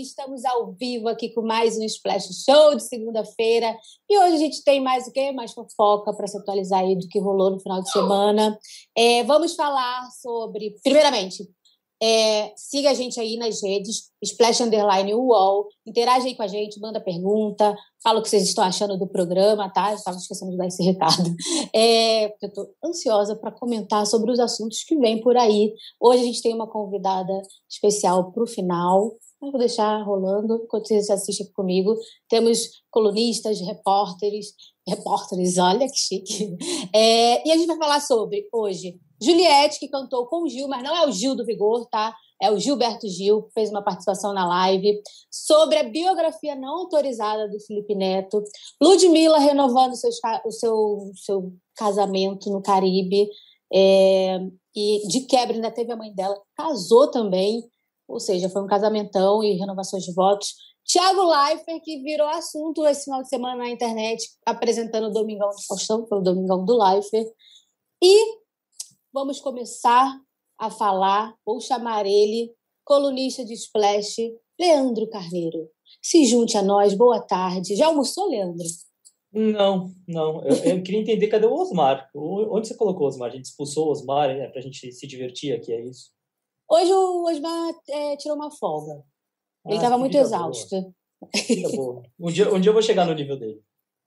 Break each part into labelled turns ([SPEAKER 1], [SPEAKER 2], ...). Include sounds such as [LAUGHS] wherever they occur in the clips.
[SPEAKER 1] estamos ao vivo aqui com mais um Splash Show de segunda-feira. E hoje a gente tem mais o quê? Mais fofoca para se atualizar aí do que rolou no final de semana. É, vamos falar sobre, primeiramente, é, siga a gente aí nas redes, Splash Underline UOL, interage aí com a gente, manda pergunta, fala o que vocês estão achando do programa, tá? Estava esquecendo de dar esse recado. É, eu estou ansiosa para comentar sobre os assuntos que vêm por aí. Hoje a gente tem uma convidada especial para o final, mas vou deixar rolando enquanto vocês assistem comigo. Temos colunistas, repórteres, repórteres, olha que chique. É, e a gente vai falar sobre, hoje, Juliette, que cantou com o Gil, mas não é o Gil do Vigor, tá? É o Gilberto Gil, que fez uma participação na live, sobre a biografia não autorizada do Felipe Neto. Ludmilla renovando seus, o seu, seu casamento no Caribe. É, e de quebra ainda teve a mãe dela, casou também, ou seja, foi um casamentão e renovações de votos. Tiago Leifert, que virou assunto esse final de semana na internet, apresentando o Domingão do Faustão, pelo Domingão do Leifert. E vamos começar a falar, vou chamar ele, colunista de Splash, Leandro Carneiro. Se junte a nós, boa tarde. Já almoçou, Leandro?
[SPEAKER 2] Não, não. Eu, eu queria entender cadê o Osmar. Onde você colocou o Osmar? A gente expulsou o Osmar né, para a gente se divertir aqui, é isso?
[SPEAKER 1] Hoje o Osmar é, tirou uma folga. Ele estava ah, muito exausto.
[SPEAKER 2] Boa. Um, dia, um dia eu vou chegar no nível dele.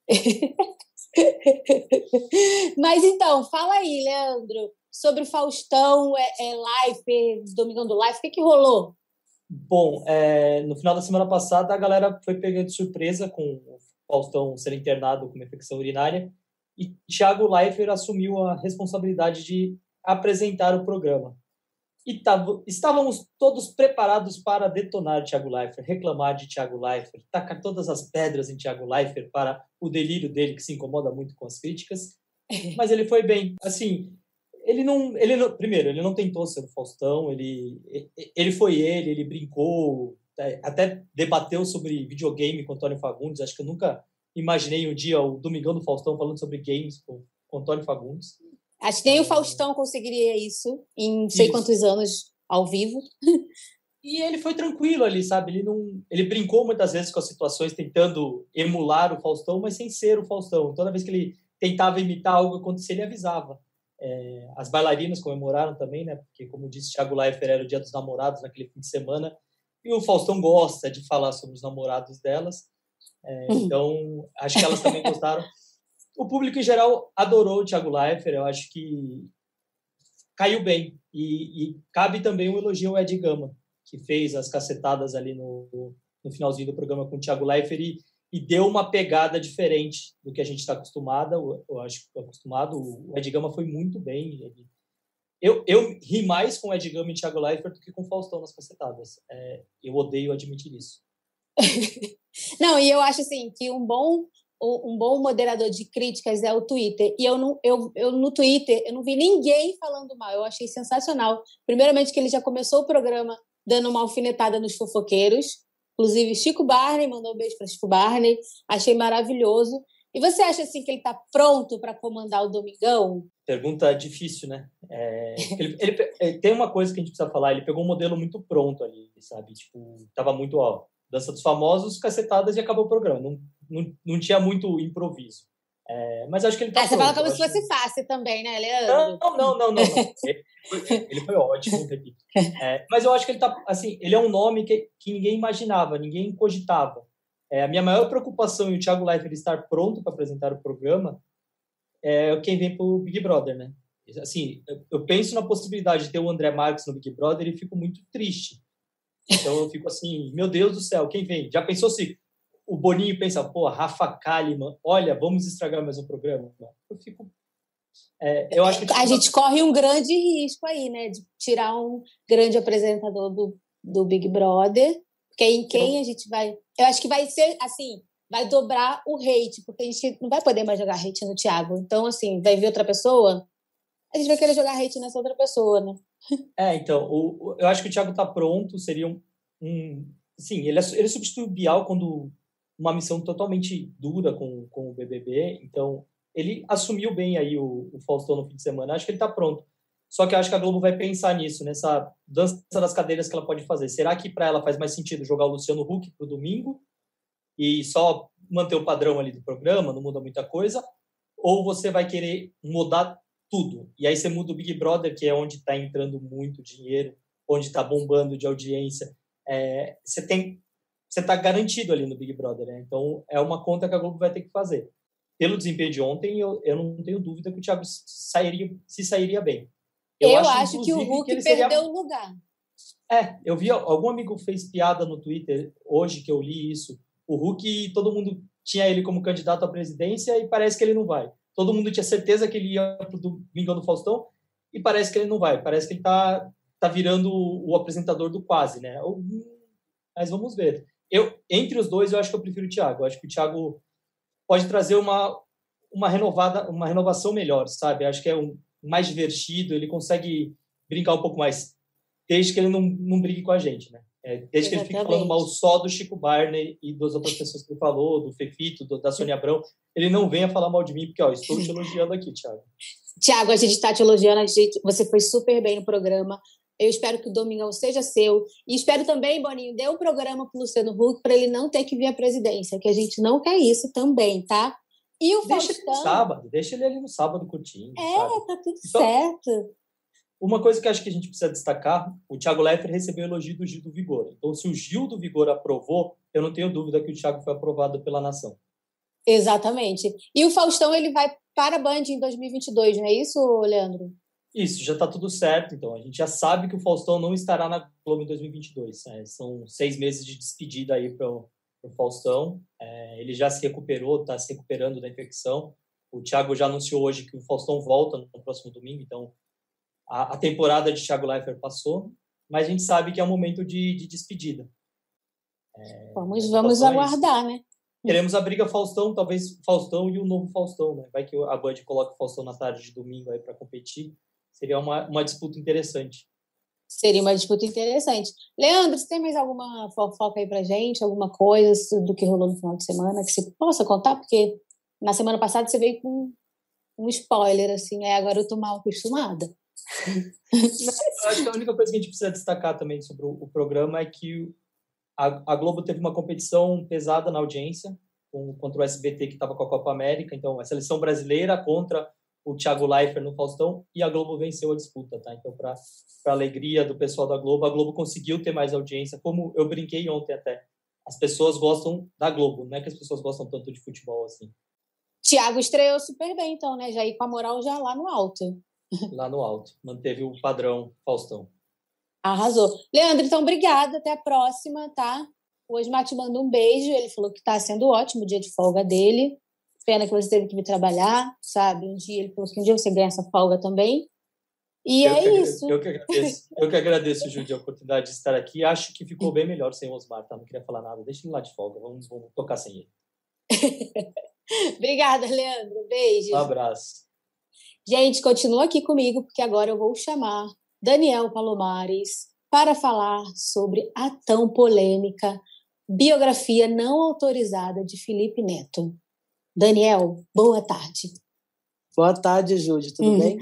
[SPEAKER 2] [LAUGHS]
[SPEAKER 1] Mas então, fala aí, Leandro sobre Faustão, é, é live, Domingão do Live, o que, que rolou?
[SPEAKER 2] Bom, é, no final da semana passada a galera foi pegando de surpresa com o Faustão ser internado com uma infecção urinária e Thiago Leifert assumiu a responsabilidade de apresentar o programa. E estávamos todos preparados para detonar Thiago Leifert, reclamar de Thiago Leifert, tacar todas as pedras em Thiago Leifert para o delírio dele, que se incomoda muito com as críticas. [LAUGHS] Mas ele foi bem. Assim, ele não, ele não, primeiro, ele não tentou ser o Faustão, ele, ele foi ele, ele brincou, é, até debateu sobre videogame com o Antônio Fagundes. Acho que eu nunca imaginei um dia o Domingão do Faustão falando sobre games com, com o Antônio Fagundes.
[SPEAKER 1] Acho que nem o Faustão conseguiria isso em sei isso. quantos anos ao vivo.
[SPEAKER 2] E ele foi tranquilo ali, sabe? Ele não, ele brincou muitas vezes com as situações, tentando emular o Faustão, mas sem ser o Faustão. Toda vez que ele tentava imitar algo acontecer, ele avisava. É, as bailarinas comemoraram também, né? Porque, como disse Thiago Leifert, era o dia dos namorados naquele fim de semana. E o Faustão gosta de falar sobre os namorados delas. É, então, acho que elas também [LAUGHS] gostaram. O público em geral adorou o Thiago Leifert. Eu acho que caiu bem. E, e cabe também um elogio ao Ed Gama, que fez as cacetadas ali no, no finalzinho do programa com o Thiago Leifert. E e deu uma pegada diferente do que a gente está acostumado. Eu acho acostumado. O Ed Gama foi muito bem. Eu, eu ri mais com o Ed Gama e Thiago Leifert do que com o Faustão nas cacetadas. É, eu odeio admitir isso. [LAUGHS]
[SPEAKER 1] não, e eu acho assim que um bom um bom moderador de críticas é o Twitter. E eu, não, eu, eu no Twitter eu não vi ninguém falando mal. Eu achei sensacional. Primeiramente que ele já começou o programa dando uma alfinetada nos fofoqueiros. Inclusive, Chico Barney mandou um beijo para Chico Barney. Achei maravilhoso. E você acha assim que ele está pronto para comandar o Domingão?
[SPEAKER 2] Pergunta difícil, né? É, ele, ele, ele, tem uma coisa que a gente precisa falar. Ele pegou um modelo muito pronto ali, sabe? Tipo, tava muito, ó, dança dos famosos, cacetadas e acabou o programa. Não, não, não tinha muito improviso. É, mas acho que ele tá.
[SPEAKER 1] Ah, você fala como se fosse que... fácil também, né,
[SPEAKER 2] Leandro? Não, não, não, não. não. [LAUGHS] ele, foi, ótimo, repito. É, mas eu acho que ele tá. Assim, ele é um nome que, que ninguém imaginava, ninguém cogitava. É, a minha maior preocupação em o Thiago Leifert estar pronto para apresentar o programa é quem vem para o Big Brother, né? Assim, eu, eu penso na possibilidade de ter o André Marques no Big Brother e fico muito triste. Então eu fico assim, meu Deus do céu, quem vem? Já pensou se o Boninho pensa, pô, Rafa Kalimann, olha, vamos estragar mais um programa. Eu fico. É, eu acho que,
[SPEAKER 1] tipo, a gente corre um grande risco aí, né? De tirar um grande apresentador do, do Big Brother. Porque em quem a gente vai. Eu acho que vai ser assim, vai dobrar o hate, porque a gente não vai poder mais jogar hate no Thiago. Então, assim, vai ver outra pessoa, a gente vai querer jogar hate nessa outra pessoa, né?
[SPEAKER 2] É, então, o, eu acho que o Thiago tá pronto, seria um. um sim, ele, ele substitui o Bial quando uma missão totalmente dura com, com o BBB, então ele assumiu bem aí o, o Faustão no fim de semana, acho que ele está pronto. Só que acho que a Globo vai pensar nisso, nessa dança das cadeiras que ela pode fazer. Será que para ela faz mais sentido jogar o Luciano Huck para o domingo e só manter o padrão ali do programa, não muda muita coisa? Ou você vai querer mudar tudo? E aí você muda o Big Brother, que é onde está entrando muito dinheiro, onde está bombando de audiência. É, você tem você está garantido ali no Big Brother, né? Então é uma conta que a Globo vai ter que fazer. Pelo desempenho de ontem, eu, eu não tenho dúvida que o Thiago sairia, se sairia bem.
[SPEAKER 1] Eu, eu acho, acho que o Hulk que perdeu o lugar.
[SPEAKER 2] É, eu vi, algum amigo fez piada no Twitter hoje que eu li isso. O Hulk, todo mundo tinha ele como candidato à presidência e parece que ele não vai. Todo mundo tinha certeza que ele ia para o Domingão do Faustão e parece que ele não vai. Parece que ele está tá virando o apresentador do quase, né? Mas vamos ver. Eu, entre os dois, eu acho que eu prefiro o Thiago. Eu acho que o Thiago pode trazer uma, uma renovada, uma renovação melhor, sabe? Acho que é um, mais divertido, ele consegue brincar um pouco mais, desde que ele não, não brigue com a gente, né? É, desde Exatamente. que ele fique falando mal só do Chico Barney e das outras pessoas que ele falou, do Fefito, do, da Sônia Abrão, ele não venha falar mal de mim, porque, ó, estou te elogiando aqui, Thiago.
[SPEAKER 1] Tiago, a gente está te elogiando, gente, você foi super bem no programa. Eu espero que o Domingão seja seu. E espero também, Boninho, dê um programa para o Luciano Huck para ele não ter que vir à presidência, que a gente não quer isso também, tá?
[SPEAKER 2] E o deixa Faustão... ele no sábado, deixa ele ali no sábado curtindo.
[SPEAKER 1] É, sabe? tá tudo então, certo.
[SPEAKER 2] Uma coisa que acho que a gente precisa destacar, o Thiago Leifert recebeu elogio do Gil do Vigor. Então, se o Gil do Vigor aprovou, eu não tenho dúvida que o Thiago foi aprovado pela nação.
[SPEAKER 1] Exatamente. E o Faustão, ele vai para a Band em 2022, não é isso, Leandro?
[SPEAKER 2] Isso, já está tudo certo. Então, a gente já sabe que o Faustão não estará na Globo em 2022. É, são seis meses de despedida aí para o Faustão. É, ele já se recuperou, está se recuperando da infecção. O Thiago já anunciou hoje que o Faustão volta no próximo domingo, então a, a temporada de Thiago Leifert passou, mas a gente sabe que é um momento de, de despedida.
[SPEAKER 1] É, vamos vamos é aguardar, né?
[SPEAKER 2] Queremos a briga Faustão, talvez Faustão e o novo Faustão, né? Vai que a Band coloca o Faustão na tarde de domingo aí para competir. Seria uma, uma disputa interessante.
[SPEAKER 1] Seria uma disputa interessante. Leandro, você tem mais alguma fofoca aí pra gente? Alguma coisa do que rolou no final de semana que você possa contar? Porque na semana passada você veio com um spoiler, assim, é, agora eu tô mal acostumada.
[SPEAKER 2] eu acho que a única coisa que a gente precisa destacar também sobre o, o programa é que a, a, Globo teve uma competição pesada na audiência com, contra o SBT que estava com a Copa América, então a seleção brasileira contra o Thiago Leifert no Faustão e a Globo venceu a disputa, tá? Então, para alegria do pessoal da Globo, a Globo conseguiu ter mais audiência, como eu brinquei ontem até. As pessoas gostam da Globo, não é que as pessoas gostam tanto de futebol assim.
[SPEAKER 1] Thiago estreou super bem, então, né? Já ir com a moral já lá no alto.
[SPEAKER 2] Lá no alto. Manteve o padrão Faustão.
[SPEAKER 1] Arrasou. Leandro, então, obrigada. Até a próxima, tá? Hoje Mate manda um beijo. Ele falou que está sendo ótimo o dia de folga dele. Pena que você teve que vir trabalhar, sabe? Um dia ele falou que um dia você ganha essa folga também. E eu é
[SPEAKER 2] que,
[SPEAKER 1] isso.
[SPEAKER 2] Eu que agradeço, eu que agradeço, Júlio, a oportunidade de estar aqui. Acho que ficou bem melhor sem o Osmar, tá? Não queria falar nada. Deixa ele lá de folga. Vamos, vamos tocar sem ele. [LAUGHS]
[SPEAKER 1] Obrigada, Leandro. Beijo.
[SPEAKER 2] Um abraço.
[SPEAKER 1] Gente, continua aqui comigo, porque agora eu vou chamar Daniel Palomares para falar sobre a tão polêmica biografia não autorizada de Felipe Neto. Daniel, boa tarde.
[SPEAKER 3] Boa tarde, Júlia. Tudo uhum. bem?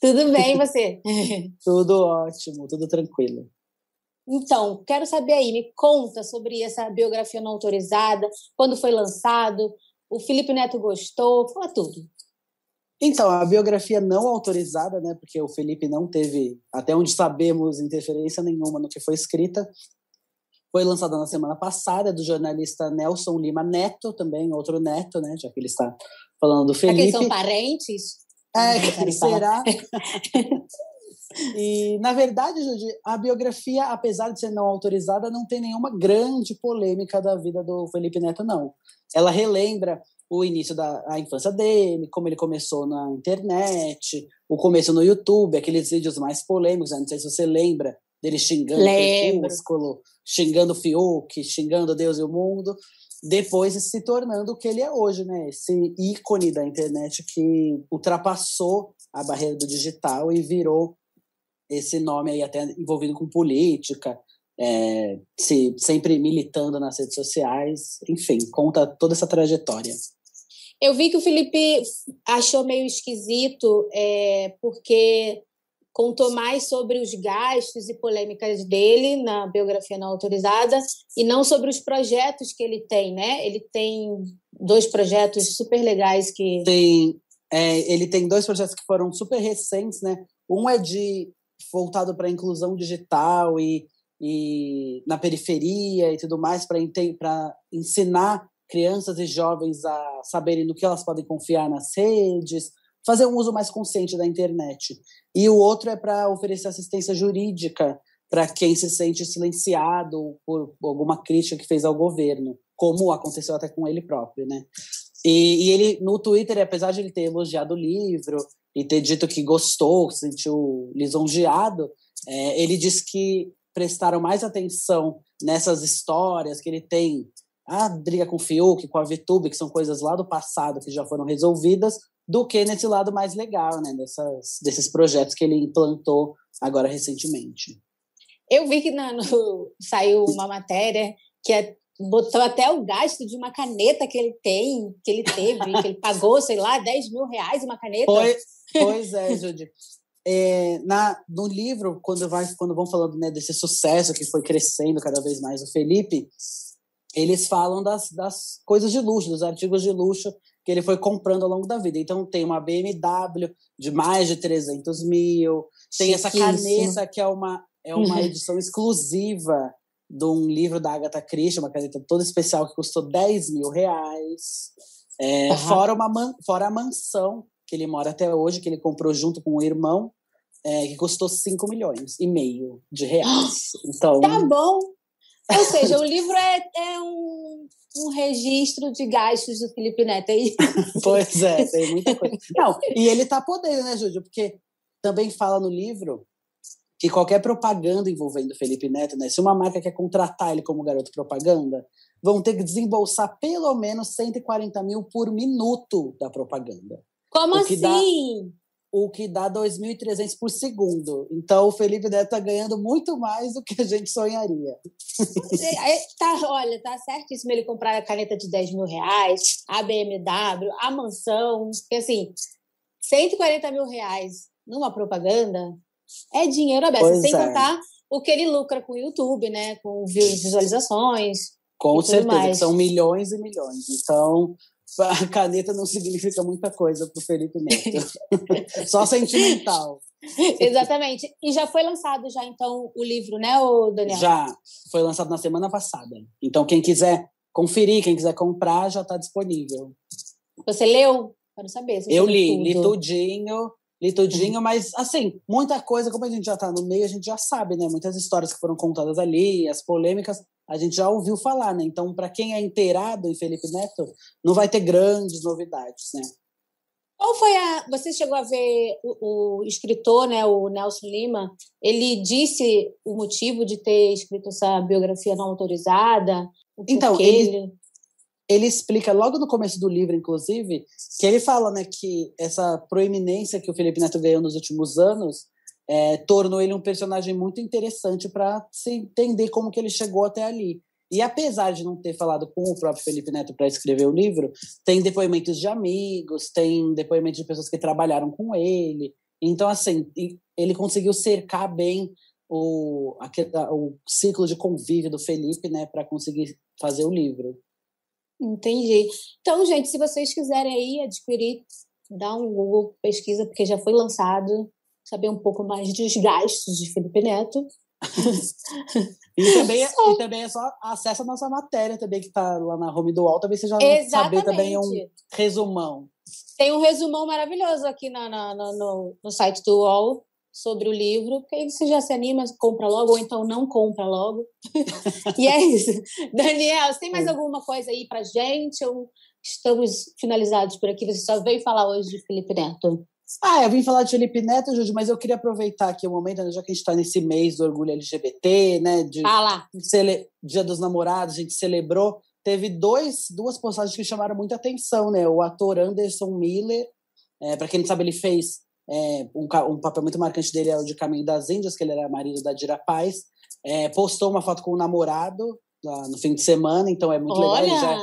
[SPEAKER 1] Tudo bem, você? [LAUGHS] [LAUGHS]
[SPEAKER 3] tudo ótimo, tudo tranquilo.
[SPEAKER 1] Então, quero saber aí, me conta sobre essa biografia não autorizada, quando foi lançado, o Felipe Neto gostou, fala tudo.
[SPEAKER 3] Então, a biografia não autorizada, né, porque o Felipe não teve, até onde sabemos, interferência nenhuma no que foi escrita, foi lançada na semana passada, do jornalista Nelson Lima Neto, também, outro neto, né? Já que ele está falando do Felipe.
[SPEAKER 1] Será que são parentes?
[SPEAKER 3] É, será? [LAUGHS] e, na verdade, Judy, a biografia, apesar de ser não autorizada, não tem nenhuma grande polêmica da vida do Felipe Neto, não. Ela relembra o início da a infância dele, como ele começou na internet, o começo no YouTube, aqueles vídeos mais polêmicos, né? não sei se você lembra, dele xingando o Crepúsculo, xingando o Fiuk, xingando Deus e o mundo, depois se tornando o que ele é hoje, né? Esse ícone da internet que ultrapassou a barreira do digital e virou esse nome aí até envolvido com política, é, se, sempre militando nas redes sociais, enfim, conta toda essa trajetória.
[SPEAKER 1] Eu vi que o Felipe achou meio esquisito, é, porque contou mais sobre os gastos e polêmicas dele na biografia não autorizada e não sobre os projetos que ele tem, né? Ele tem dois projetos super legais que
[SPEAKER 3] tem é, ele tem dois projetos que foram super recentes, né? Um é de voltado para a inclusão digital e, e na periferia e tudo mais para ensinar crianças e jovens a saberem no que elas podem confiar nas redes, fazer um uso mais consciente da internet. E o outro é para oferecer assistência jurídica para quem se sente silenciado por alguma crítica que fez ao governo, como aconteceu até com ele próprio, né? E, e, ele, no Twitter, apesar de ele ter elogiado o livro e ter dito que gostou, se sentiu lisonjeado, é, ele disse que prestaram mais atenção nessas histórias que ele tem, a briga com o Fiuk, com a VTube, que são coisas lá do passado que já foram resolvidas, do que nesse lado mais legal, né, dessas, desses projetos que ele implantou agora recentemente.
[SPEAKER 1] Eu vi que na, no, [LAUGHS] saiu uma matéria que é botou até o gasto de uma caneta que ele tem, que ele teve, que ele pagou, sei lá, 10 mil reais uma caneta.
[SPEAKER 3] Pois, [LAUGHS] pois é, Judy. É, na, no livro, quando, vai, quando vão falando né, desse sucesso que foi crescendo cada vez mais o Felipe, eles falam das, das coisas de luxo, dos artigos de luxo que ele foi comprando ao longo da vida. Então, tem uma BMW de mais de 300 mil, tem essa caneta que é uma, é uma edição exclusiva de um livro da Agatha Christie, uma caneta toda especial que custou 10 mil reais. É, uhum. fora, uma man, fora a mansão que ele mora até hoje, que ele comprou junto com o irmão, é, que custou 5 milhões e meio de reais. [GASPS] Então,
[SPEAKER 1] tá bom. Ou seja, o livro é, é um, um registro de gastos do Felipe Neto aí. [LAUGHS]
[SPEAKER 3] pois é, tem muita coisa. [LAUGHS] Não, e ele tá podendo, né, Júlio? Porque também fala no livro que qualquer propaganda envolvendo Felipe Neto, né, se uma marca quer contratar ele como garoto propaganda, vão ter que desembolsar pelo menos 140 mil por minuto da propaganda.
[SPEAKER 1] Como
[SPEAKER 3] o
[SPEAKER 1] assim?
[SPEAKER 3] Dá, o que dá 2.300 por segundo. Então, o Felipe Neto está ganhando muito mais do que a gente sonharia.
[SPEAKER 1] tá, olha, tá certíssimo ele comprar a caneta de 10 mil reais, a BMW, a mansão, porque assim, 140 mil reais numa propaganda é dinheiro aberto, pois sem é. contar o que ele lucra com o YouTube, né? Com visualizações.
[SPEAKER 3] Com certeza, são milhões e milhões. Então, a [LAUGHS] caneta não significa muita coisa para o Felipe Neto. [LAUGHS] Só sentimental.
[SPEAKER 1] Exatamente. E já foi lançado já então o livro, né, o Daniel?
[SPEAKER 3] Já foi lançado na semana passada. Então quem quiser conferir, quem quiser comprar, já está disponível.
[SPEAKER 1] Você leu? Quero saber.
[SPEAKER 3] Eu li, tudo. li tudinho li tudinho, [LAUGHS] mas assim, muita coisa, como a gente já tá no meio, a gente já sabe, né? Muitas histórias que foram contadas ali, as polêmicas, a gente já ouviu falar, né? Então, para quem é inteirado em Felipe Neto, não vai ter grandes novidades, né?
[SPEAKER 1] Qual foi a. Você chegou a ver o, o, escritor, né, o Nelson Lima? Ele disse o motivo de ter escrito essa biografia não autorizada?
[SPEAKER 3] Então, ele, ele, ele explica logo no começo do livro, inclusive, que ele fala né, que essa proeminência que o Felipe Neto ganhou nos últimos anos é, tornou ele um personagem muito interessante para se entender como que ele chegou até ali. E apesar de não ter falado com o próprio Felipe Neto para escrever o livro, tem depoimentos de amigos, tem depoimentos de pessoas que trabalharam com ele. Então, assim, ele conseguiu cercar bem o, o ciclo de convívio do Felipe, né, para conseguir fazer o livro.
[SPEAKER 1] Entendi. Então, gente, se vocês quiserem aí adquirir, dá um Google pesquisa, porque já foi lançado, saber um pouco mais dos gastos de Felipe Neto. [LAUGHS]
[SPEAKER 3] e, também é, e também é só acessa a nossa matéria também, que está lá na home do UOL, também você já saber também um resumão.
[SPEAKER 1] Tem um resumão maravilhoso aqui na, na, no, no site do UOL, sobre o livro, porque aí você já se anima, compra logo, ou então não compra logo. [LAUGHS] e é isso. Daniel, você tem mais alguma coisa aí pra gente? Ou estamos finalizados por aqui? Você só veio falar hoje de Felipe Neto?
[SPEAKER 3] Ah, eu vim falar de Felipe Neto, Júlio, mas eu queria aproveitar aqui o momento, né, já que a gente está nesse mês do orgulho LGBT, né? De,
[SPEAKER 1] ah.
[SPEAKER 3] Cele... Dia dos Namorados, a gente celebrou. Teve dois, duas postagens que chamaram muita atenção, né? O ator Anderson Miller, é, para quem não sabe, ele fez é, um, um, papel muito marcante dele é o de Caminho das Índias, que ele era marido da Dira Paz. É, postou uma foto com o namorado lá no fim de semana, então é muito Olha. legal. Ele, já,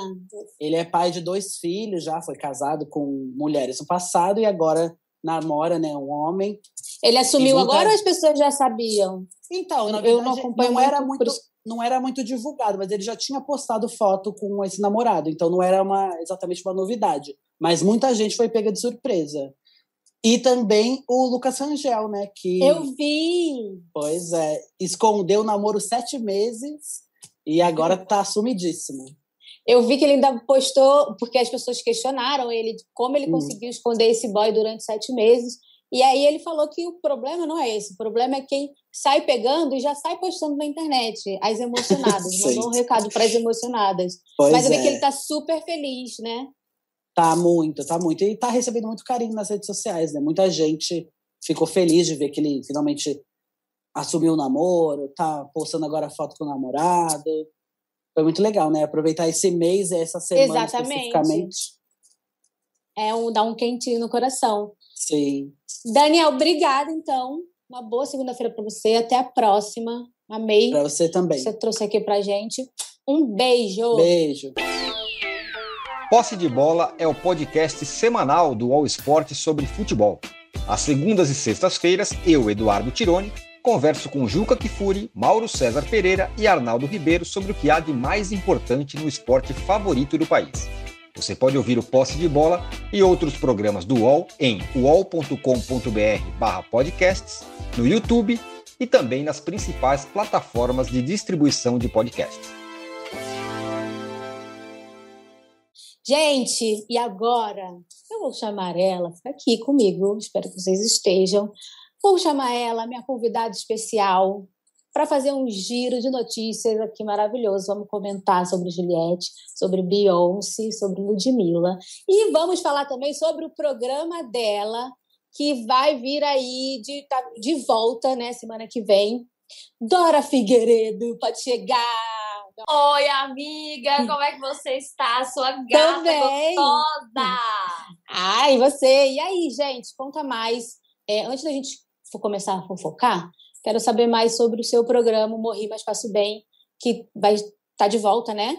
[SPEAKER 3] ele é pai de dois filhos, já foi casado com mulheres no passado e agora namora, né, um homem.
[SPEAKER 1] Ele assumiu agora ou as pessoas já sabiam?
[SPEAKER 3] Então, na verdade, eu não acompanho não era muito, não era muito divulgado, mas ele já tinha postado foto com esse namorado, então não era uma exatamente uma novidade. Mas muita gente foi pega de surpresa. E também o Lucas Rangel, né? Que,
[SPEAKER 1] Eu vi!
[SPEAKER 3] Pois é, escondeu o namoro sete meses e agora tá sumidíssimo.
[SPEAKER 1] Eu vi que ele ainda postou, porque as pessoas questionaram ele de como ele conseguiu esconder esse boy durante sete meses. E aí ele falou que o problema não é esse, o problema é quem sai pegando e já sai postando na internet, as emocionadas. [LAUGHS] Mandou um recado para as emocionadas. Pois Mas eu é. vi que ele tá super feliz, né?
[SPEAKER 3] Tá muito, tá muito. E tá recebendo muito carinho nas redes sociais, né? Muita gente ficou feliz de ver que ele finalmente assumiu o namoro, tá postando agora foto com o namorado. Foi muito legal, né? Aproveitar esse mês, essa semana Exatamente. especificamente.
[SPEAKER 1] É um, dá um quentinho no coração.
[SPEAKER 3] Sim.
[SPEAKER 1] Daniel, obrigada, então. Uma boa segunda-feira para você. Até a próxima. Amei.
[SPEAKER 3] Para você também.
[SPEAKER 1] Você trouxe aqui pra gente. Um beijo.
[SPEAKER 3] Beijo.
[SPEAKER 4] Posse de Bola é o podcast semanal do All Sport sobre futebol. Às segundas e sextas-feiras, eu, Eduardo Tironi, converso com Juca Kifuri, Mauro César Pereira e Arnaldo Ribeiro sobre o que há de mais importante no esporte favorito do país. Você pode ouvir o Posse de Bola e outros programas do UOL em uol.com.br/podcasts, no YouTube e também nas principais plataformas de distribuição de podcasts.
[SPEAKER 1] Gente, e agora? Eu vou chamar ela, fica aqui comigo, espero que vocês estejam. Vou chamar ela, minha convidada especial, para fazer um giro de notícias aqui maravilhoso. Vamos comentar sobre Juliette, sobre Beyoncé, sobre Ludmilla. E vamos falar também sobre o programa dela, que vai vir aí de, tá, de volta, né, semana que vem. Dora Figueiredo, pode chegar!
[SPEAKER 5] Oi, amiga, como é que você está? Sua gata Também. gostosa!
[SPEAKER 1] Ai, você? E aí, gente, conta mais. É, antes da gente começar a fofocar, Quero saber mais sobre o seu programa Morri, mas Faço Bem, que vai estar tá de volta, né?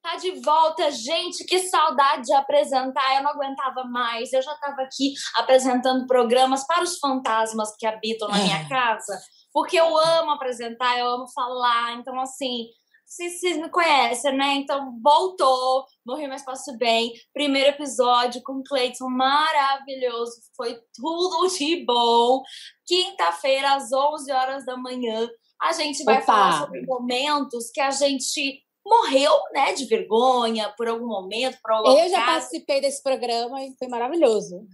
[SPEAKER 5] Tá de volta, gente, que saudade de apresentar. Eu não aguentava mais. Eu já estava aqui apresentando programas para os fantasmas que habitam na minha casa, porque eu amo apresentar, eu amo falar. Então, assim, vocês me conhecem, né? Então, voltou, Morri Mais Passo Bem. Primeiro episódio com o Cleiton, maravilhoso. Foi tudo de bom. Quinta-feira, às 11 horas da manhã, a gente vai Opa. falar sobre momentos que a gente morreu, né, de vergonha por algum momento, por algum
[SPEAKER 1] Eu já participei desse programa e foi maravilhoso.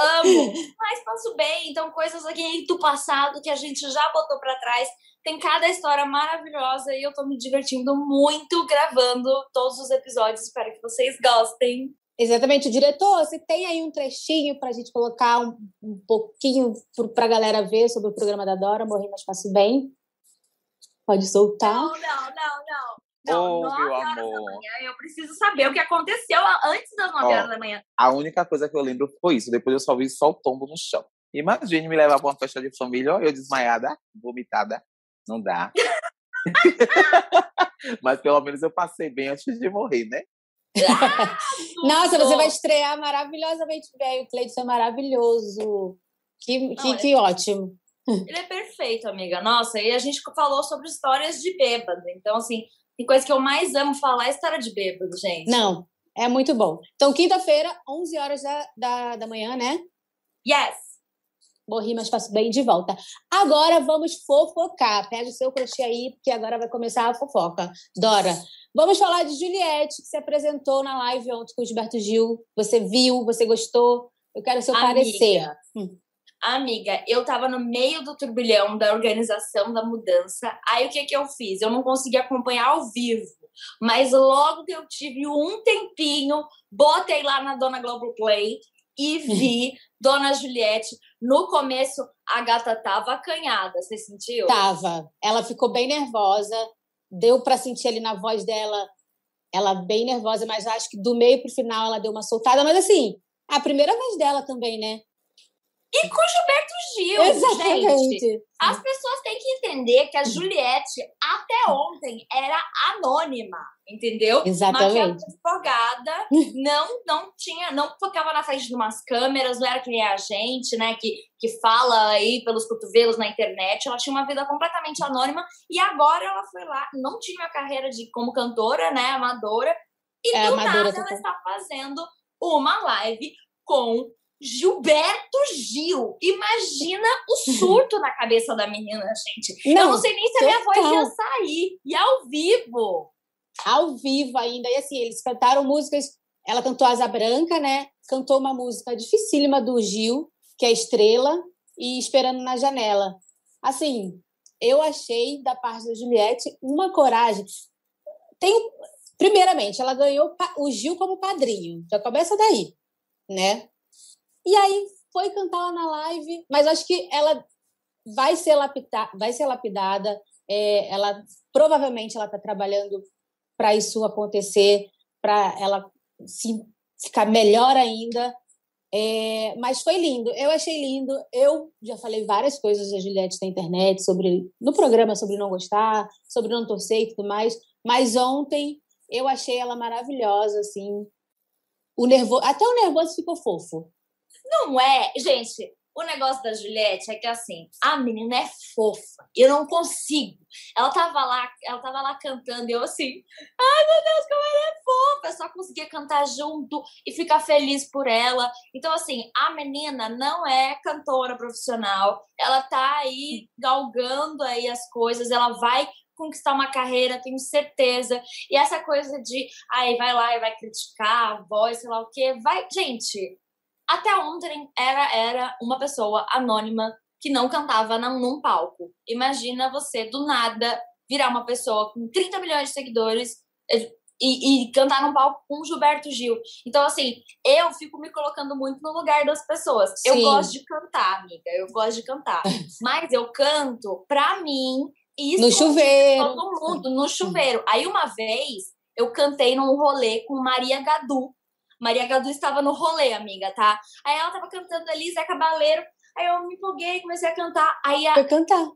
[SPEAKER 5] Amo, [LAUGHS] mas passo bem. Então, coisas aqui do passado que a gente já botou para trás tem cada história maravilhosa e eu tô me divertindo muito gravando todos os episódios. Espero que vocês gostem.
[SPEAKER 1] Exatamente, o diretor, você tem aí um trechinho para a gente colocar um, um pouquinho para a galera ver sobre o programa da Dora, Morrer Mais Fácil Bem? Pode soltar?
[SPEAKER 5] Não, não, não, não. Não, oh, 9 horas amor. da manhã, eu preciso saber o que aconteceu antes das 9 oh, horas da manhã.
[SPEAKER 6] A única coisa que eu lembro foi isso. Depois eu só vi só o tombo no chão. Imagine me levar para uma festa de família, eu desmaiada, vomitada, não dá. [LAUGHS] Mas pelo menos eu passei bem antes de morrer, né? [LAUGHS]
[SPEAKER 1] Nossa, você vai estrear maravilhosamente bem. O Cleiton é maravilhoso. Que, Não, que, é... que ótimo.
[SPEAKER 5] Ele é perfeito, amiga. Nossa, e a gente falou sobre histórias de bêbado. Então, assim, tem coisa que eu mais amo falar é história de bêbado, gente.
[SPEAKER 1] Não, é muito bom. Então, quinta-feira, 11 horas da, da, da manhã, né?
[SPEAKER 5] Yes!
[SPEAKER 1] Morri, mas faço bem de volta. Agora vamos fofocar. Pega o seu crochê aí, porque agora vai começar a fofoca. Dora, vamos falar de Juliette, que se apresentou na live ontem com o Gilberto Gil. Você viu, você gostou? Eu quero seu Amiga. parecer. Hum.
[SPEAKER 5] Amiga, eu tava no meio do turbilhão da organização da mudança. Aí o que que eu fiz? Eu não consegui acompanhar ao vivo. Mas logo que eu tive um tempinho, botei lá na Dona Globoplay e vi Dona Juliette. No começo, a gata tava acanhada, você sentiu?
[SPEAKER 1] Tava. Ela ficou bem nervosa. Deu para sentir ali na voz dela, ela bem nervosa, mas acho que do meio pro final ela deu uma soltada. Mas assim, a primeira vez dela também, né?
[SPEAKER 5] E com Gilberto Gil.
[SPEAKER 1] Exatamente.
[SPEAKER 5] Gente, as pessoas têm que entender que a Juliette, até ontem, era anônima, entendeu?
[SPEAKER 1] Exatamente.
[SPEAKER 5] Advogada [LAUGHS] não, não tinha, não ficava na frente de umas câmeras, não era que nem a gente, né, que, que fala aí pelos cotovelos na internet. Ela tinha uma vida completamente anônima e agora ela foi lá, não tinha uma carreira de como cantora, né, amadora, e
[SPEAKER 1] É,
[SPEAKER 5] do nada ela está fazendo uma live com Gilberto Gil. Imagina o [LAUGHS] surto na cabeça da menina, gente. Eu não sei nem se a minha voz ia sair. E ao vivo.
[SPEAKER 1] ao vivo ainda. E assim, eles cantaram músicas. Ela cantou Asa Branca, né? Cantou uma música dificílima do Gil, que é Estrela, e Esperando na Janela. Assim, eu achei da parte da Juliette uma coragem. Tem, primeiramente, ela ganhou o Gil como padrinho. Já começa daí, né? E aí foi cantar lá na live, mas acho que ela vai ser, lapida, vai ser lapidada. é, ela provavelmente ela está trabalhando para isso acontecer, para ela se, ficar melhor ainda. É, mas foi lindo, eu achei lindo. Eu já falei várias coisas da Juliette na internet, sobre no programa sobre não gostar, sobre não torcer e tudo mais. Mas ontem eu achei ela maravilhosa, assim. O nervoso, até o nervoso ficou fofo.
[SPEAKER 5] Não é, gente. O negócio da Juliette é que assim, a menina é fofa. Eu não consigo. Ela tava lá, ela tava lá cantando e eu assim, ai meu Deus, como ela é fofa. Eu só conseguia cantar junto e ficar feliz por ela. Então, assim, a menina não é cantora profissional. Ela tá aí galgando aí as coisas, ela vai conquistar uma carreira, tenho certeza. E essa coisa de, ai, vai lá e vai criticar a voz, sei lá o quê, vai. Gente, até ontem era, era uma pessoa anônima que não cantava na- num palco. Imagina você, do nada, virar uma pessoa com 30 milhões de seguidores eh, e, e cantar num palco com o Gilberto Gil. Então, assim, eu fico me colocando muito no lugar das pessoas. Eu
[SPEAKER 1] Sim.
[SPEAKER 5] gosto de cantar, amiga, eu gosto de cantar. [LAUGHS] Mas eu canto pra mim e
[SPEAKER 1] No chuveiro.
[SPEAKER 5] todo mundo, no chuveiro. Aí, uma vez, eu cantei num rolê com Maria Gadu. Maria Gadu estava no rolê, amiga, tá? Aí ela tava cantando ali, Zé Cabaleiro. Aí eu me empolguei, comecei a cantar. Aí a,
[SPEAKER 1] Foi cantar.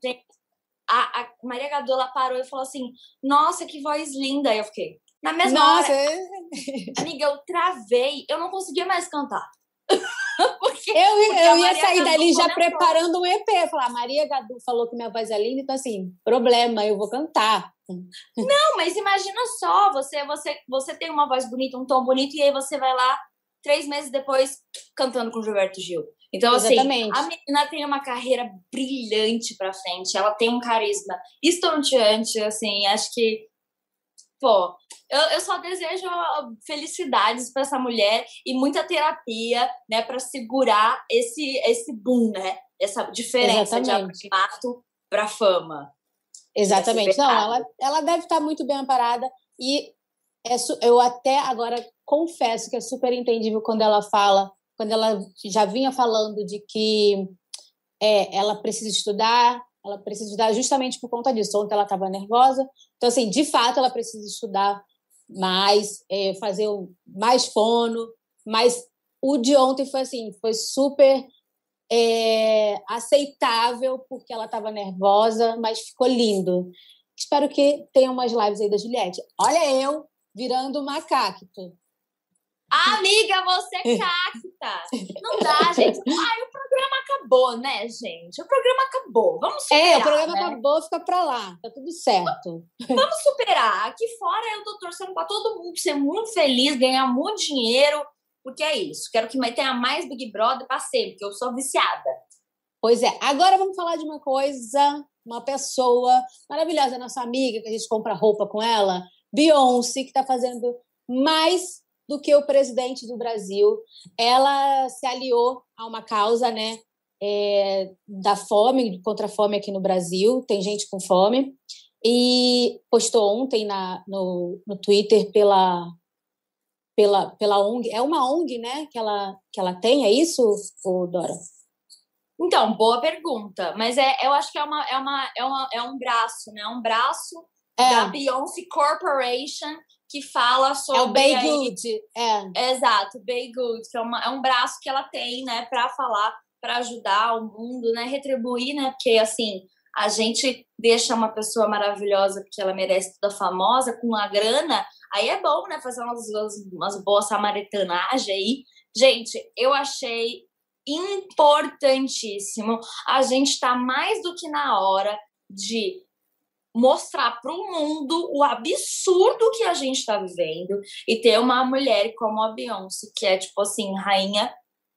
[SPEAKER 5] a, a Maria Gadu, ela parou e falou assim, nossa, que voz linda. Aí eu fiquei, na mesma
[SPEAKER 1] Nossa,
[SPEAKER 5] hora,
[SPEAKER 1] é-
[SPEAKER 5] amiga, eu travei. Eu não conseguia mais cantar. [LAUGHS] [LAUGHS] Porque
[SPEAKER 1] eu, eu ia sair dali já
[SPEAKER 5] comentou.
[SPEAKER 1] preparando um EP. Falar, Maria Gadu falou que minha voz é linda, então assim, problema, eu vou cantar. [LAUGHS]
[SPEAKER 5] Não, mas imagina só, você, você, você tem uma voz bonita, um tom bonito, e aí você vai lá, três meses depois, cantando com Gilberto Gil. Então, assim,
[SPEAKER 1] Exatamente.
[SPEAKER 5] a menina tem uma carreira brilhante pra frente, ela tem um carisma estonteante, assim, acho que, pô, eu, eu só desejo felicidades pra essa mulher e muita terapia, né, pra segurar esse, esse boom, né, essa diferença
[SPEAKER 1] Exatamente.
[SPEAKER 5] de anonimato pra fama.
[SPEAKER 1] Exatamente. Não, ela, ela deve estar muito bem amparada e é eu até agora confesso que é super entendível quando ela fala, quando ela já vinha falando de que é, ela precisa estudar, ela precisa estudar justamente por conta disso. Ontem ela estava nervosa, então assim, de fato ela precisa estudar mais, é, fazer mais fono, mas o de ontem foi assim, foi super é, aceitável porque ela estava nervosa, mas ficou lindo. Espero que tenha umas lives aí da Juliette. Olha eu virando uma cacto.
[SPEAKER 5] Amiga, você capta! Não dá, [LAUGHS] gente. Ai, o programa acabou, né, gente? O programa acabou. Vamos superar.
[SPEAKER 1] É, o programa
[SPEAKER 5] né?
[SPEAKER 1] acabou, fica pra lá. Tá tudo certo.
[SPEAKER 5] Vamos superar. Aqui fora eu tô torcendo pra todo mundo ser muito feliz, ganhar muito dinheiro, porque é isso. Quero que tenha mais Big Brother pra sempre, porque eu sou viciada.
[SPEAKER 1] Pois é. Agora vamos falar de uma coisa, uma pessoa maravilhosa, nossa amiga, que a gente compra roupa com ela, Beyoncé, que está fazendo mais do que o presidente do Brasil. Ela se aliou a uma causa, né? é, da fome, contra a fome aqui no Brasil, tem gente com fome, e postou ontem na, no, no Twitter pela, pela, pela ONG, é uma ONG, né, que ela, que ela tem, é isso, Dora?
[SPEAKER 5] Então, boa pergunta. Mas é, eu acho que é, uma, é, uma, é, uma, é um braço, né? Um braço da
[SPEAKER 1] É,
[SPEAKER 5] Beyoncé Corporation que fala sobre.
[SPEAKER 1] é o Bay Good, é.
[SPEAKER 5] Exato, Bay Good, que é, uma, é um braço que ela tem, né, para falar para ajudar o mundo, né? Retribuir, né? Porque assim, a gente deixa uma pessoa maravilhosa porque ela merece toda famosa com a grana, aí é bom, né? Fazer umas, umas, boas samaritanagens aí. Gente, eu achei importantíssimo. A gente está mais do que na hora de mostrar para o mundo o absurdo que a gente está vivendo e ter uma mulher como a Beyoncé, que é tipo assim, rainha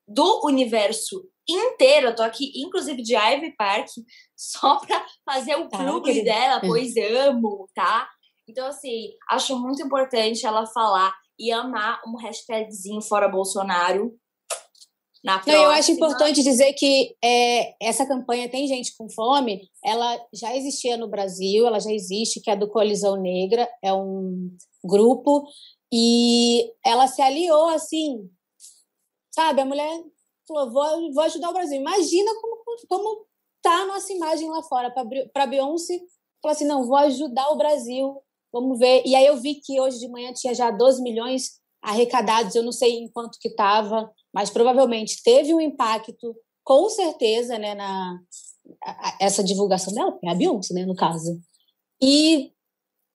[SPEAKER 5] do universo inteiro. Eu tô aqui, inclusive, de Ivy Park, [LAUGHS] só para fazer o clube dela, pois amo, tá? Então, assim, acho muito importante ela falar e amar um hashtagzinho fora Bolsonaro,
[SPEAKER 1] na Não, eu acho importante dizer que é, essa campanha Tem Gente com Fome, ela já existia no Brasil, ela já existe, que é do Colisão Negra, é um grupo, e ela se aliou assim, sabe? A mulher falou, vou, vou ajudar o Brasil. Imagina como, como tá a nossa imagem lá fora. Para Beyoncé, falou assim, não, vou ajudar o Brasil, vamos ver. E aí eu vi que hoje de manhã tinha já 12 milhões arrecadados, eu não sei em quanto que estava, mas provavelmente teve um impacto, com certeza, né, na a, essa divulgação dela, é a Beyoncé, né, no caso. E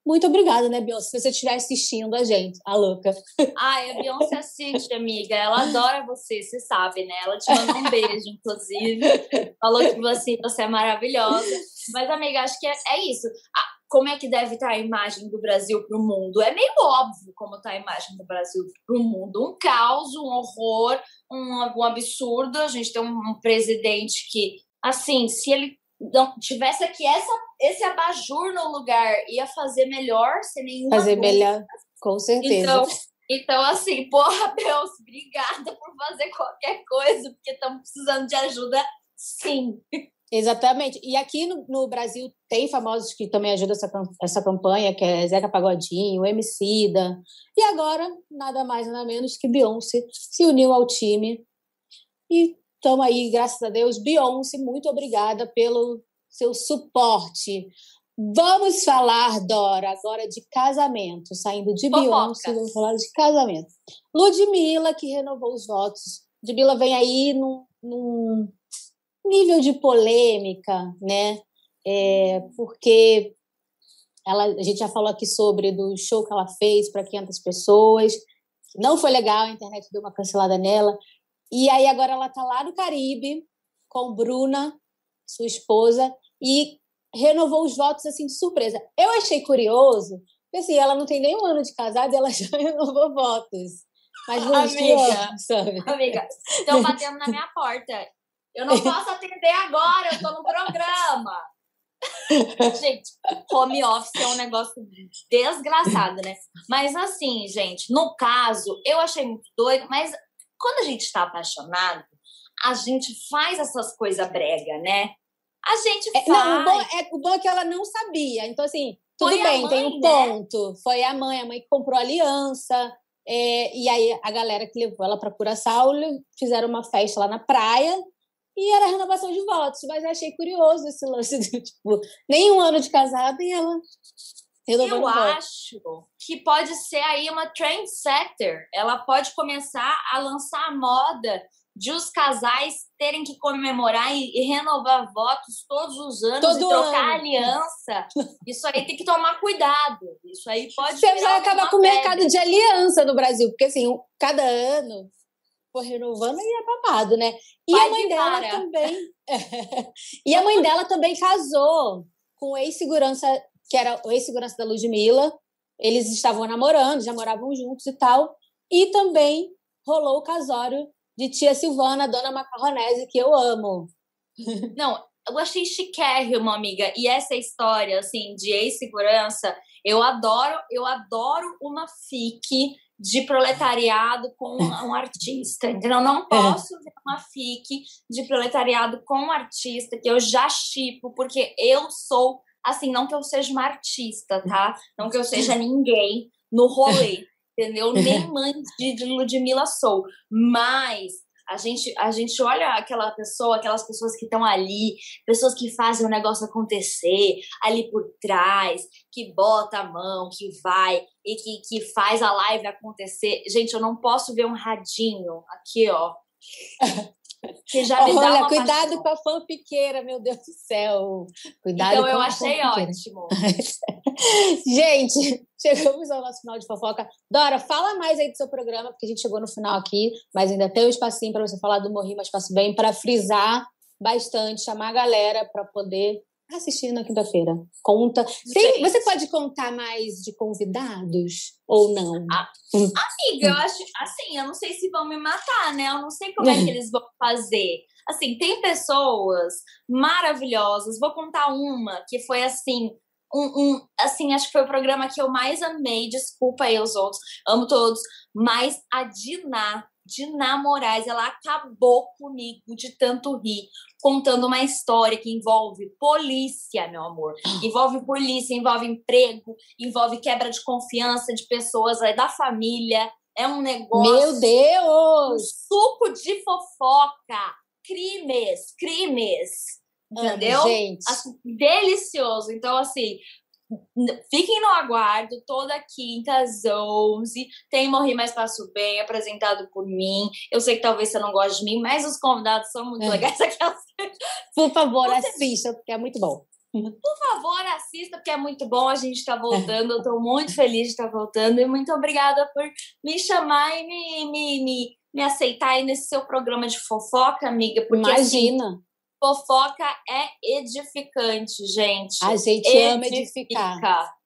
[SPEAKER 1] muito obrigada, né, Beyoncé, se você estiver assistindo a gente, a louca.
[SPEAKER 5] Ai, a Beyoncé assiste, amiga. Ela adora você, você sabe, né? Ela te mandou um beijo, inclusive. Falou que você, você é maravilhosa. Mas, amiga, acho que é, é isso como é que deve estar a imagem do Brasil para o mundo? É meio óbvio como está a imagem do Brasil para o mundo. Um caos, um horror, um, um absurdo. A gente tem um, um, presidente que, assim, se ele não tivesse aqui essa, esse abajur no lugar, ia fazer melhor, sem nenhuma
[SPEAKER 1] Fazer dúvida. melhor, com certeza.
[SPEAKER 5] Então, então, assim, porra, Deus, obrigada por fazer qualquer coisa, porque estamos precisando de ajuda, sim.
[SPEAKER 1] Exatamente. E aqui no, no, Brasil tem famosos que também ajudam essa, essa campanha, que é Zeca Pagodinho, Emicida. E agora, nada mais, nada menos que Beyoncé se uniu ao time. E estamos aí, graças a Deus. Beyoncé, muito obrigada pelo seu suporte. Vamos falar, Dora, agora de casamento. Saindo de Fofoca. Beyoncé, vamos falar de casamento. Ludmilla, que renovou os votos. Ludmilla vem aí num, num nível de polêmica, né? É, porque ela, a gente já falou aqui sobre do show que ela fez para 500 pessoas, não foi legal, a internet deu uma cancelada nela. E aí agora ela está lá no Caribe com Bruna, sua esposa, e renovou os votos assim de surpresa. Eu achei curioso, porque assim, ela não tem nem um ano de casada e ela [LAUGHS] já renovou votos. Mas não
[SPEAKER 5] amiga, sabe? amiga, estão [LAUGHS] batendo na minha porta. Eu não posso atender agora, eu estou no programa. [LAUGHS] gente, home office é um negócio desgraçado, né? Mas assim, gente, no caso, eu achei muito doido, mas quando a gente está apaixonado, a gente faz essas coisas brega, né? A gente faz. É,
[SPEAKER 1] não, o bom, é, o bom é que ela não sabia. Então, assim, tudo Foi bem, mãe, tem um né? ponto. Foi a mãe, a mãe que comprou a aliança. É, e aí a galera que levou ela para Curaçao fizeram uma festa lá na praia e era renovação de votos. Mas eu achei curioso esse lance de, tipo, nem um ano de casada e ela
[SPEAKER 5] renovando Eu acho que pode ser aí uma trendsetter. Ela pode começar a lançar a moda de os casais terem que comemorar e, e renovar votos todos os anos Todo e trocar ano. aliança. Isso aí tem que tomar cuidado. Isso aí pode
[SPEAKER 1] Você vai acabar com o mercado de aliança no Brasil, porque assim, cada ano for renovando e é babado, né? E a mãe dela para. também. [LAUGHS] e a mãe dela também casou com o ex-segurança, que era o ex-segurança da Ludmilla. Eles estavam namorando, já moravam juntos e tal. E também rolou o casório de tia Silvana, dona Macarronese, que eu amo. [LAUGHS]
[SPEAKER 5] Não, eu achei chiquérrimo, amiga. E essa história, assim, de ex-segurança, eu adoro, eu adoro uma fique de proletariado com [LAUGHS] um artista, entendeu? Eu não é. posso ver uma fic de proletariado com um artista que eu já chipo, porque eu sou, assim, não que eu seja uma artista, tá? Não que eu seja ninguém no rolê, [LAUGHS] entendeu? Nem mãe de Ludmilla sou, mas a gente, a gente olha aquela pessoa, aquelas pessoas que estão ali, pessoas que fazem o negócio acontecer ali por trás, que bota a mão, que vai e que, que faz a live acontecer. Gente, eu não posso ver um radinho aqui, ó. [LAUGHS] Que já me
[SPEAKER 1] Olha, cuidado
[SPEAKER 5] paixão.
[SPEAKER 1] com a fanfiqueira, meu Deus do céu. Cuidado
[SPEAKER 5] Então eu achei ótimo. [LAUGHS]
[SPEAKER 1] Gente, [LAUGHS] chegamos ao nosso final de fofoca. Dora, fala mais aí do seu programa, porque a gente chegou no final aqui, mas ainda tem um espacinho para você falar do Morri, mas faço bem, para frisar bastante, chamar a galera para poder assistir na quinta-feira. Conta. Tem- você pode contar mais de convidados ou não?
[SPEAKER 5] Amiga, eu acho assim, eu não sei se vão me matar, né? Eu não sei como é que eles vão fazer. Assim, tem pessoas maravilhosas. Vou contar uma que foi assim. Um, um- assim, acho que foi o programa que eu mais amei. Desculpa aí os outros, amo todos. Mas a Diná, Diná Moraes, ela acabou comigo de tanto rir, contando uma história que envolve polícia, meu amor. [GASPS] Envolve polícia, envolve emprego, envolve quebra de confiança de pessoas aí da família. É um negócio.
[SPEAKER 1] Meu
[SPEAKER 5] Um
[SPEAKER 1] Deus!
[SPEAKER 5] suco de fofoca. Crimes, crimes. Entendeu?
[SPEAKER 1] Gente.
[SPEAKER 5] Assim, delicioso. Então, assim, fiquem no aguardo. Toda quinta às 11. Tem Morri Mais Passo Bem, apresentado por mim. Eu sei que talvez você não goste de mim, mas os convidados são muito
[SPEAKER 1] É.
[SPEAKER 5] legais. [LAUGHS] Aquelas
[SPEAKER 1] Por favor, assista, porque é muito bom.
[SPEAKER 5] Por favor, assista, porque é muito bom. A gente está voltando. Eu estou muito feliz de estar voltando. E muito obrigada por me chamar e me, me, me, me aceitar aí nesse seu programa de fofoca, amiga. Porque assim,
[SPEAKER 1] Imagina.
[SPEAKER 5] Fofoca é edificante, gente.
[SPEAKER 1] a gente ama edificar.
[SPEAKER 5] Edifica.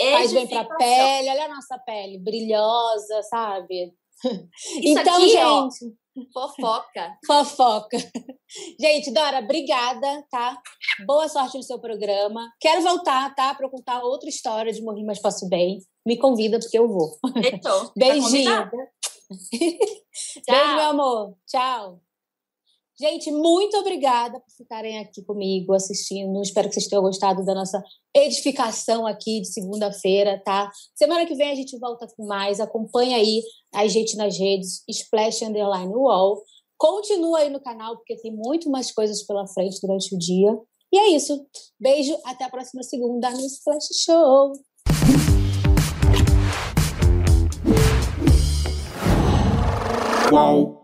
[SPEAKER 1] Faz bem pra pele, olha a nossa pele, brilhosa, sabe?
[SPEAKER 5] Isso
[SPEAKER 1] então,
[SPEAKER 5] aqui, ó,
[SPEAKER 1] gente,
[SPEAKER 5] fofoca.
[SPEAKER 1] fofoca. Gente, Dora, obrigada, tá? Boa sorte no seu programa. Quero voltar, tá? Pra contar outra história de Morri Mas Passo Bem. Me convida, porque eu vou. [LAUGHS]
[SPEAKER 5] Tá
[SPEAKER 1] Beijinho.
[SPEAKER 5] combinado? [LAUGHS]
[SPEAKER 1] Beijo, meu amor. Tchau. Gente, muito obrigada por ficarem aqui comigo assistindo. Espero que vocês tenham gostado da nossa edificação aqui de segunda-feira, tá? Semana que vem a gente volta com mais. Acompanha aí a gente nas redes Splash Underline Wall. Continua aí no canal, porque tem muito mais coisas pela frente durante o dia. E é isso. Beijo, até a próxima segunda no Splash Show.
[SPEAKER 7] Qual?